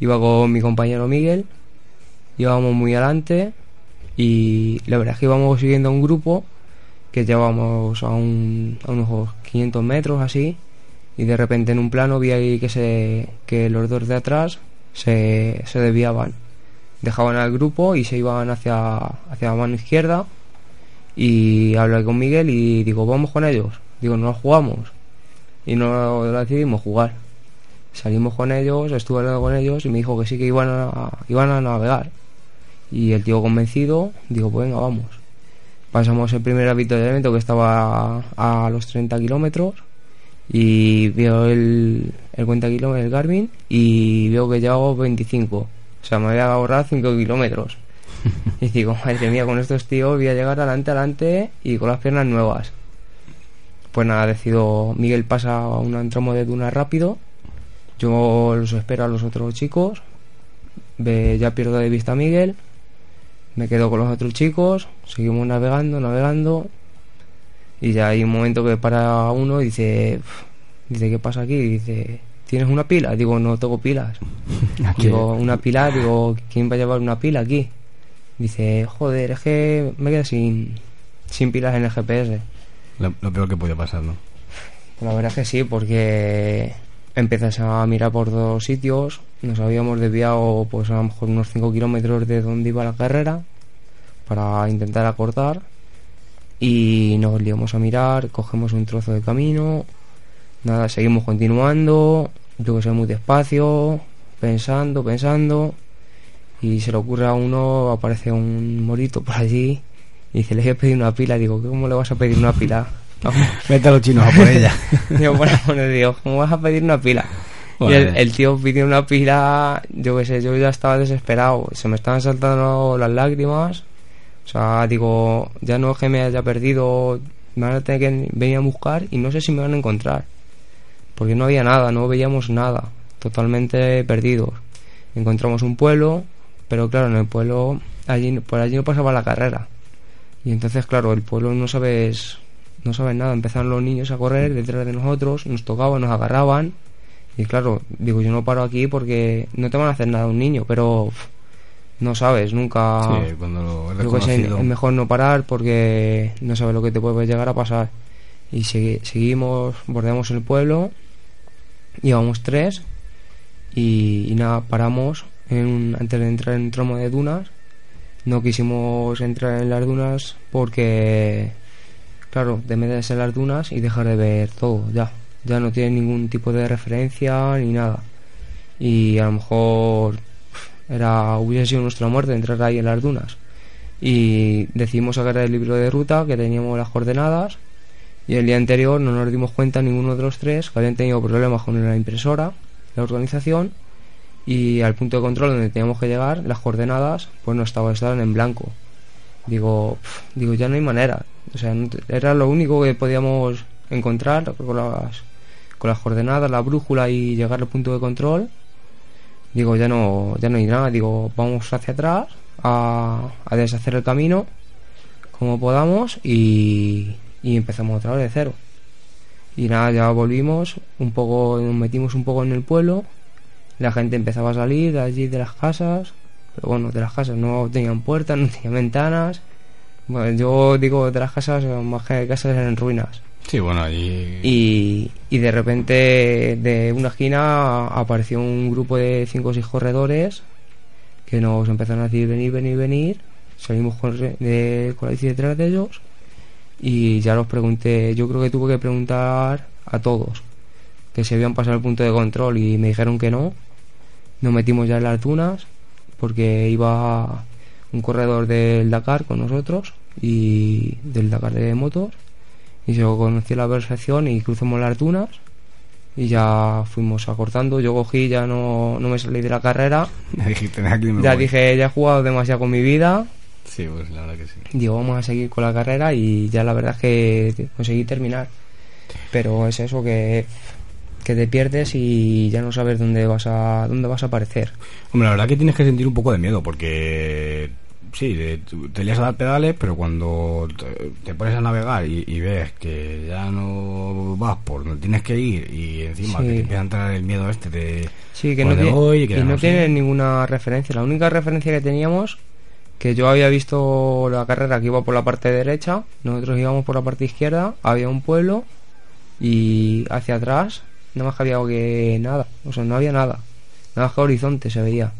Speaker 2: Iba con mi compañero Miguel, íbamos muy adelante y la verdad es que íbamos siguiendo a un grupo que llevábamos a, un, a unos 500 metros así y de repente en un plano vi ahí que, se, que los dos de atrás se, se desviaban. Dejaban al grupo y se iban hacia, hacia la mano izquierda y hablé con Miguel y digo, vamos con ellos. Digo, no jugamos y no decidimos jugar. Salimos con ellos, estuve hablando con ellos y me dijo que sí que iban a, iban a navegar. Y el tío convencido, digo, pues venga, vamos. Pasamos el primer avituallamiento que estaba a, los 30 kilómetros y veo el, el cuenta kilómetros, el Garmin, y veo que llevaba 25. O sea, me había ahorrado 5 kilómetros. y digo, madre mía, con estos tíos voy a llegar adelante, adelante y con las piernas nuevas. Pues nada, decido, Miguel pasa a un tramo de duna rápido, yo los espero a los otros chicos, ve, ya pierdo de vista a Miguel, me quedo con los otros chicos, seguimos navegando, navegando, y ya hay un momento que para uno y dice, dice, ¿qué pasa aquí? dice, ¿tienes una pila? Digo, no tengo pilas. digo, una pila, digo, ¿quién va a llevar una pila aquí? Dice, joder, es que me quedé sin, sin pilas en el GPS.
Speaker 1: Lo, peor que podía pasar, ¿no?
Speaker 2: La verdad es que sí, porque empiezas a mirar por dos sitios. Nos habíamos desviado, pues a lo mejor unos 5 kilómetros de donde iba la carrera para intentar acortar. Y nos liamos a mirar, cogemos un trozo de camino. Nada, seguimos continuando. Yo que sé, muy despacio, pensando, pensando. Y se le ocurre a uno, aparece un morito por allí y dice, le voy a pedir una pila. Digo, ¿cómo le vas a pedir una pila?
Speaker 1: Vete a los chinos a por ella.
Speaker 2: digo, bueno, digo, ¿cómo vas a pedir una pila? Y el, tío pidió una pila, yo qué sé, yo ya estaba desesperado. Se me estaban saltando las lágrimas. Sea, digo, ya no es que me haya perdido, me van a tener que venir a buscar y no sé si me van a encontrar. Porque no había nada, no veíamos nada. Totalmente perdidos. Encontramos un pueblo, pero claro, en el pueblo, allí, por allí no pasaba la carrera. Y entonces, claro, el pueblo no sabes, no sabes nada. Empezaron los niños a correr detrás de nosotros, nos tocaban, nos agarraban. Y claro, digo, yo no paro aquí porque no te van a hacer nada un niño, pero no sabes, nunca.
Speaker 1: Sí, cuando lo
Speaker 2: es, es mejor no parar porque no sabes lo que te puede llegar a pasar. Y seguimos, bordeamos el pueblo, íbamos tres y, nada, paramos en antes de entrar en un tramo de dunas no quisimos entrar en las dunas porque, claro, te metes en las dunas y dejar de ver todo, ya. Ya no tiene ningún tipo de referencia ni nada. Y a lo mejor era hubiese sido nuestra muerte entrar ahí en las dunas. Y decidimos sacar el libro de ruta, que teníamos las coordenadas. Y el día anterior no nos dimos cuenta ninguno de los tres que habían tenido problemas con la impresora, la organización, y al punto de control donde teníamos que llegar, las coordenadas, pues no estaba, estaban en blanco. Digo, digo, ya no hay manera. O sea, era lo único que podíamos encontrar con las, con las coordenadas, la brújula y llegar al punto de control. Digo, ya no, ya no hay nada. Digo, vamos hacia atrás a, a deshacer el camino como podamos y, y empezamos otra vez de cero. Y nada, ya volvimos, un poco, nos metimos un poco en el pueblo la gente empezaba a salir de allí de las casas, pero bueno, de las casas no tenían puertas, no tenían ventanas. Bueno, yo digo de las casas, más que casas eran ruinas.
Speaker 1: Sí, bueno, allí...
Speaker 2: Y, y de repente de una esquina apareció un grupo de cinco o seis corredores que nos empezaron a decir venir, venir, venir. Salimos con, de, con la bici detrás de ellos y ya los pregunté, yo creo que tuve que preguntar a todos que se habían pasado el punto de control y me dijeron que no. Nos metimos ya en las dunas, porque iba un corredor del Dakar con nosotros y del Dakar de motos y yo conocí la perfección y cruzamos las dunas y ya fuimos acortando. Yo cogí, ya no, no me salí de la carrera. ya dije, ya he jugado demasiado con mi vida.
Speaker 1: Sí, pues la verdad que sí.
Speaker 2: Digo, vamos a seguir con la carrera y ya la verdad es que conseguí terminar. Pero es eso que, que te pierdes y ya no sabes dónde vas a dónde vas a aparecer.
Speaker 1: Hombre, la verdad que tienes que sentir un poco de miedo porque sí, te lías a dar pedales, pero cuando te, pones a navegar y, ves que ya no vas por donde tienes que ir y encima te empieza a entrar el miedo este de
Speaker 2: sí, que no, tiene, y, no, tiene ninguna referencia. La única referencia que teníamos, que yo había visto la carrera que iba por la parte derecha, nosotros íbamos por la parte izquierda, había un pueblo y hacia atrás no más había que nada, o sea, no había nada, nada más que horizonte se veía.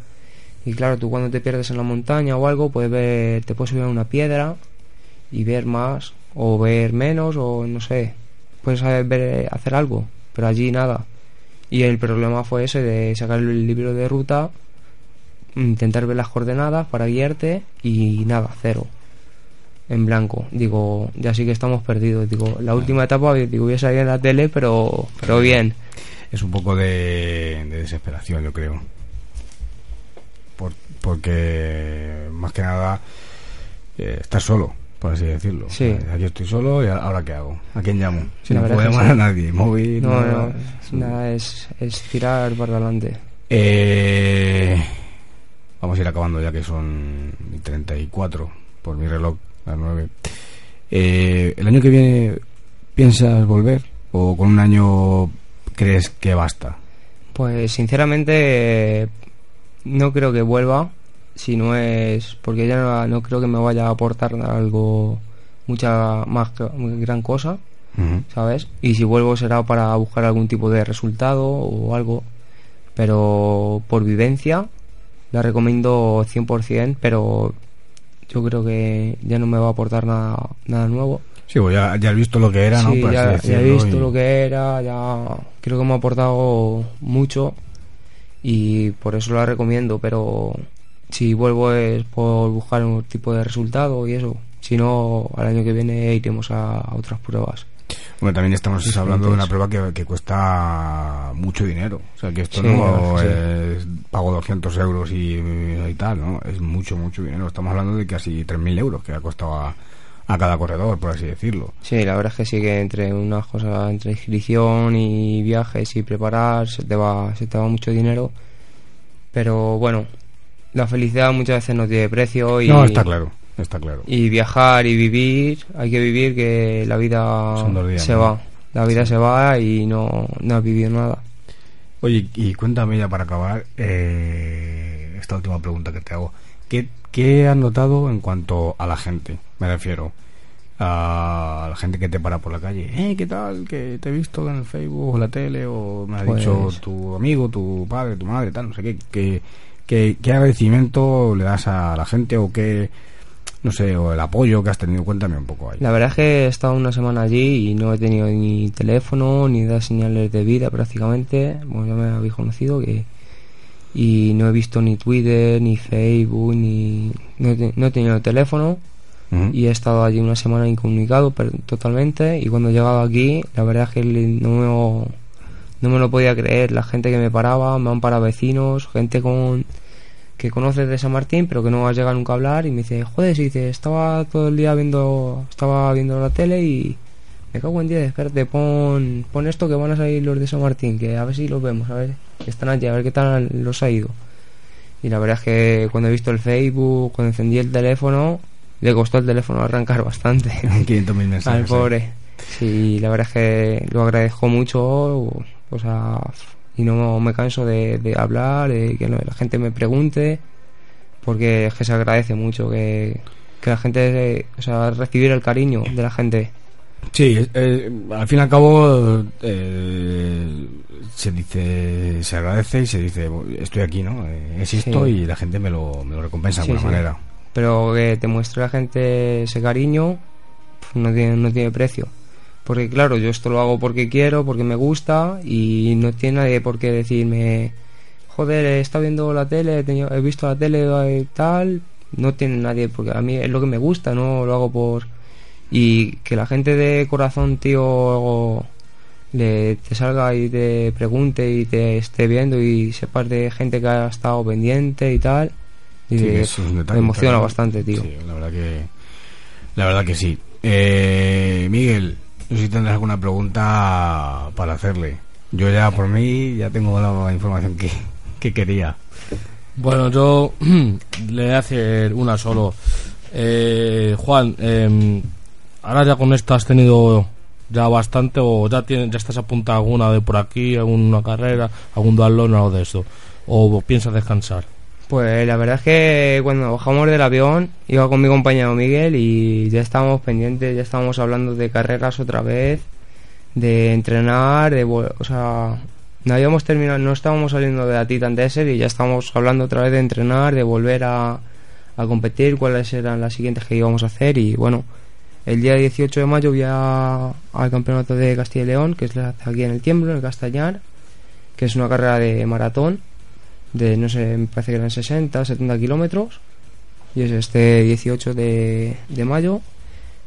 Speaker 2: Y claro, tú cuando te pierdes en la montaña o algo, puedes ver, te puedes subir a una piedra y ver más, o ver menos, o no sé, puedes ver, hacer algo, pero allí nada. Y el problema fue ese de sacar el libro de ruta, intentar ver las coordenadas para guiarte y nada, cero. En blanco. Digo, ya sí que estamos perdidos. Digo, la última etapa, digo, voy a salir en la tele, pero, pero bien.
Speaker 1: Es un poco de desesperación, yo creo porque más que nada eh, estás solo, por así decirlo.
Speaker 2: Sí.
Speaker 1: Aquí estoy solo y ahora qué hago? ¿A quién llamo? Si no puedo llamar a nadie, móvil.
Speaker 2: No, no, nada, es, es tirar para adelante.
Speaker 1: Eh, vamos a ir acabando ya que son 34 por mi reloj, las 9. Eh, ¿El año que viene piensas volver o con un año crees que basta?
Speaker 2: Pues sinceramente no creo que vuelva si no es porque ya no, creo que me vaya a aportar algo mucha más gran cosa sabes y si vuelvo será para buscar algún tipo de resultado o algo pero por vivencia la recomiendo 100% pero yo creo que ya no me va a aportar nada nada nuevo.
Speaker 1: Sí, pues ya, ya has visto lo que era, ¿no?
Speaker 2: ya, he visto lo que era, ya creo que me ha aportado mucho y por eso la recomiendo, pero si vuelvo es por buscar un tipo de resultado y eso. Si no, al año que viene iremos a, otras pruebas.
Speaker 1: Bueno, también estamos hablando de una prueba que, que, cuesta mucho dinero. O sea, que esto no es pago 200 euros y, y, tal, ¿no? Es mucho, mucho dinero. Estamos hablando de casi 3.000 euros que ha costado a, a cada corredor, por así decirlo.
Speaker 2: Sí, la verdad es que sí que entre unas cosas, entre inscripción y viajes y preparar, se te va, se te va mucho dinero. Pero bueno, la felicidad muchas veces no tiene precio y...
Speaker 1: No, está claro, está claro.
Speaker 2: Y viajar y vivir, hay que vivir que la vida se va. La vida se va y no, no has vivido nada.
Speaker 1: Oye, y cuéntame ya para acabar eh, esta última pregunta que te hago. ¿Qué, ¿Qué has notado en cuanto a la gente? Me refiero a la gente que te para por la calle. Eh, ¿qué tal? Que te he visto en el Facebook o la tele o me ha dicho pues tu amigo, tu padre, tu madre, tal, no sé qué. ¿Qué, qué, agradecimiento le das a la gente o qué, no sé, o el apoyo que has tenido? Cuéntame un poco ahí.
Speaker 2: La verdad es que he estado una semana allí y no he tenido ni teléfono ni da señales de vida prácticamente. Bueno, ya me habéis conocido que y no he visto ni Twitter, ni Facebook, ni no he, tenido teléfono. Y he estado allí una semana incomunicado totalmente. Y cuando he llegado aquí la verdad es que no me, no me lo podía creer. La gente que me paraba me han parado vecinos gente con que conoces de San Martín pero que no has llegado nunca a hablar. Y me dice joder si dice estaba todo el día viendo estaba viendo la tele y me cago en 10 espérate pon, pon esto que van a salir los de San Martín que a ver si los vemos a ver que están allí a ver qué tal los ha ido y la verdad es que cuando he visto el Facebook cuando encendí el teléfono le costó el teléfono arrancar bastante.
Speaker 1: 500.000 mensajes.
Speaker 2: Al pobre. Sí, la verdad es que lo agradezco mucho, o sea, y no me canso de, hablar, de que la gente me pregunte, porque es que se agradece mucho que, la gente, o sea, recibir el cariño de la gente.
Speaker 1: Sí, al fin y al cabo eh, se dice, se agradece y se dice, estoy aquí, ¿no? Eh, existo y la gente me lo, me lo recompensa de alguna manera
Speaker 2: pero que te muestre la gente ese cariño pues no tiene no tiene precio. Porque claro yo esto lo hago porque quiero porque me gusta y no tiene nadie por qué decirme joder, he estado viendo la tele, he, visto la tele y tal, no tiene nadie, porque a mí es lo que me gusta, no lo hago por... Y que la gente de corazón, tío, le, te salga y te pregunte y te esté viendo y sepas de gente que ha estado pendiente y tal. Y me emociona bastante, tío.
Speaker 1: la verdad que, la verdad que sí. Eh, Miguel, no sé si tendrás alguna pregunta para hacerle. Yo ya por mí ya tengo la información que, que quería.
Speaker 3: Bueno, yo le voy a hacer una solo. Eh, Juan, eh, ahora ya con esto has tenido ya bastante o ya tienes, ya estás apuntado alguna de por aquí, alguna carrera, algún dualón o algo de eso? ¿O piensas descansar?
Speaker 2: Pues la verdad es que cuando bajamos del avión iba con mi compañero Miguel y ya estábamos pendientes, ya estábamos hablando de carreras otra vez, de entrenar, de, o sea, no habíamos terminado, no estábamos saliendo de la Titan Desert y ya estábamos hablando otra vez de entrenar, de volver a, a competir, cuáles eran las siguientes que íbamos a hacer y bueno, el día 18 de mayo voy a, al campeonato de Castilla y León, que es aquí en el Tiemblo, en el Castellar, que es una carrera de maratón, de no sé, me parece que eran 60, 70 kilómetros, y es este 18 de, de mayo.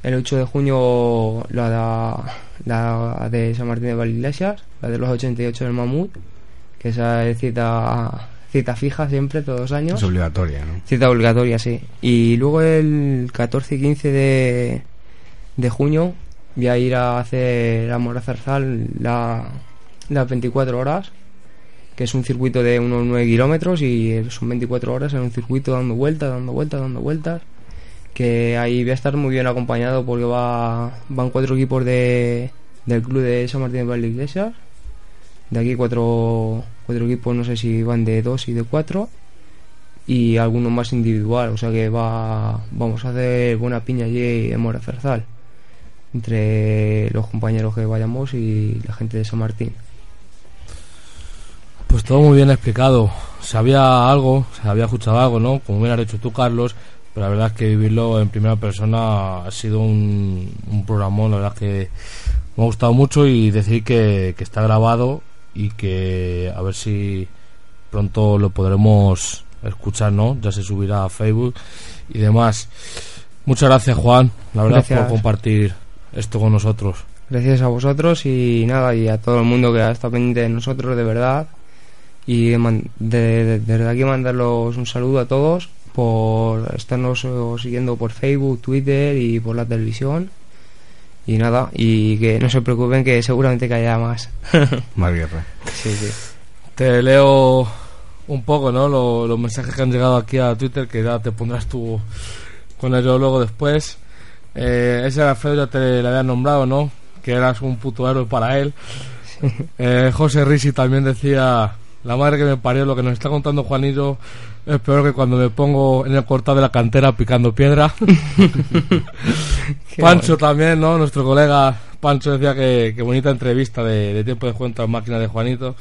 Speaker 2: El 8 de junio la, la de San Martín de Valiglesias, la de los 88 del Mamut, que esa es cita, cita fija siempre, todos los años.
Speaker 1: Es obligatoria, ¿no?
Speaker 2: Cita obligatoria, sí. Y luego el 14 y 15 de, de junio voy a ir a hacer a Morazarzal la, las 24 horas, que es un circuito de unos 9 kilómetros y son 24 horas en un circuito dando vueltas, dando vueltas, dando vueltas. Que ahí voy a estar muy bien acompañado porque va, van cuatro equipos de, del club de San Martín de Iglesias. De aquí cuatro, cuatro equipos, no sé si van de dos y de cuatro. Y algunos más individual, o sea que va, vamos a hacer buena piña allí en Morazarzal entre los compañeros que vayamos y la gente de San Martín.
Speaker 3: Pues todo muy bien explicado. Sabía algo, se había escuchado algo, ¿no? Como bien has dicho tú, Carlos, pero la verdad es que vivirlo en primera persona ha sido un, un programón, la verdad es que me ha gustado mucho y decir que, que está grabado y que a ver si pronto lo podremos escuchar, ¿no? Ya se subirá a Facebook y demás. Muchas gracias, Juan, la verdad, por compartir esto con nosotros.
Speaker 2: Gracias a vosotros y nada, y a todo el mundo que ha estado pendiente de nosotros, de verdad. Y de, desde aquí mandarlos un saludo a todos por estarnos siguiendo por Facebook, Twitter y por la televisión. Y nada, y que no se preocupen que seguramente que haya más.
Speaker 1: más guerra.
Speaker 2: Sí, sí.
Speaker 3: Te leo un poco, ¿no? los mensajes que han llegado aquí a Twitter, que ya te pondrás tú con ello luego después. Eh, ese Alfredo ya te le había nombrado, ¿no? Que eras un puto héroe para él. Eh, José Risi también decía, la madre que me parió, lo que nos está contando Juanillo es peor que cuando me pongo en el cortado de la cantera picando piedra. Pancho también, ¿no? Nuestro colega Pancho decía que, bonita entrevista de, tiempo de cuenta en máquina de Juanito.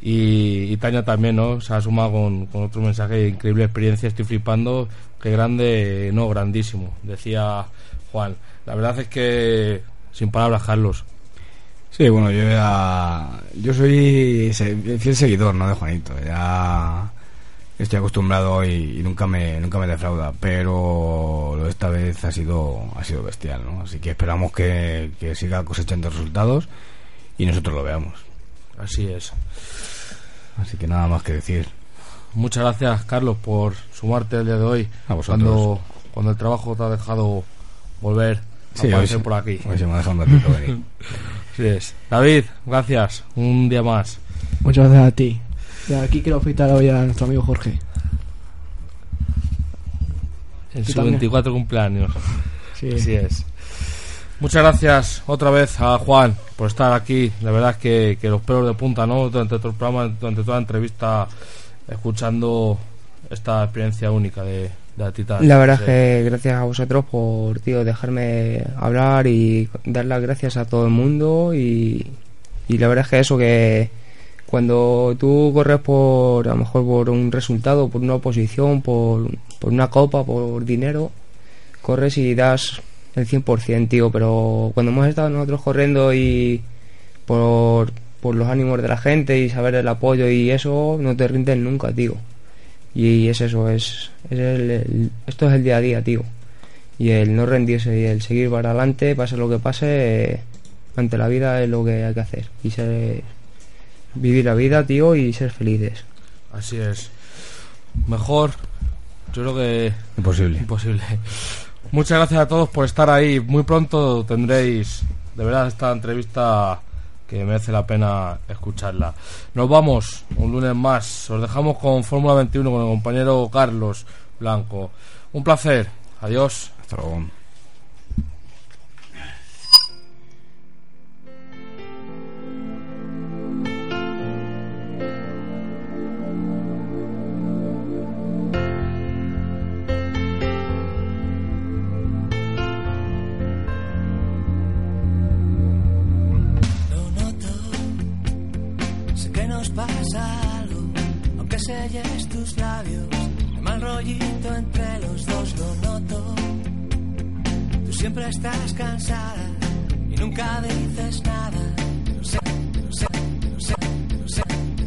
Speaker 3: Y, Tania también, ¿no? Se ha sumado con, con otro mensaje, increíble experiencia, estoy flipando, qué grande, no, grandísimo. Decía Juan. La verdad es que, sin palabras, Carlos.
Speaker 1: Sí, bueno, yo ya, yo soy fiel seguidor, ¿no? De Juanito. Ya estoy acostumbrado y, nunca me nunca me defrauda, pero lo de esta vez ha sido ha sido bestial, ¿no? Así que esperamos que, que siga cosechando resultados y nosotros lo veamos.
Speaker 3: Así es.
Speaker 1: Así que nada más que decir.
Speaker 3: Muchas gracias, Carlos, por sumarte el día de hoy.
Speaker 1: A vosotros.
Speaker 3: Cuando, cuando el trabajo te ha dejado volver
Speaker 1: sí,
Speaker 3: a aparecer por aquí.
Speaker 1: Hoy se me ha dejado un ratito venir.
Speaker 3: es. David, gracias. Un día más.
Speaker 4: Muchas gracias a ti. Y aquí quiero felicitar hoy a nuestro amigo Jorge.
Speaker 3: En su 24 cumpleaños. Sí. Así es. Muchas gracias otra vez a Juan por estar aquí. La verdad es que, que los pelos de punta, ¿no? Durante todo el programa, durante toda la entrevista, escuchando esta experiencia única de,
Speaker 2: la verdad es que gracias a vosotros por, tío, dejarme hablar y dar las gracias a todo el mundo y, la verdad es que eso que cuando tú corres por a lo mejor por un resultado, por una oposición, por, por una copa, por dinero, corres y das el 100%, tío, pero cuando hemos estado nosotros corriendo y por, por los ánimos de la gente y saber el apoyo y eso no te rinden nunca, tío. Y es eso, es, el, esto es el día a día, tío. Y el no rendirse y el seguir para adelante, pase lo que pase, ante la vida es lo que hay que hacer. Y ser, vivir la vida, tío, y ser felices.
Speaker 3: Así es. Mejor, yo creo que...
Speaker 1: Imposible.
Speaker 3: Imposible. Muchas gracias a todos por estar ahí. Muy pronto tendréis, de verdad, esta entrevista que merece la pena escucharla. Nos vamos un lunes más. Os dejamos con Fórmula 21 con el compañero Carlos Blanco. Un placer. Adiós.
Speaker 1: Hasta luego.
Speaker 5: Estás cansada y nunca dices nada.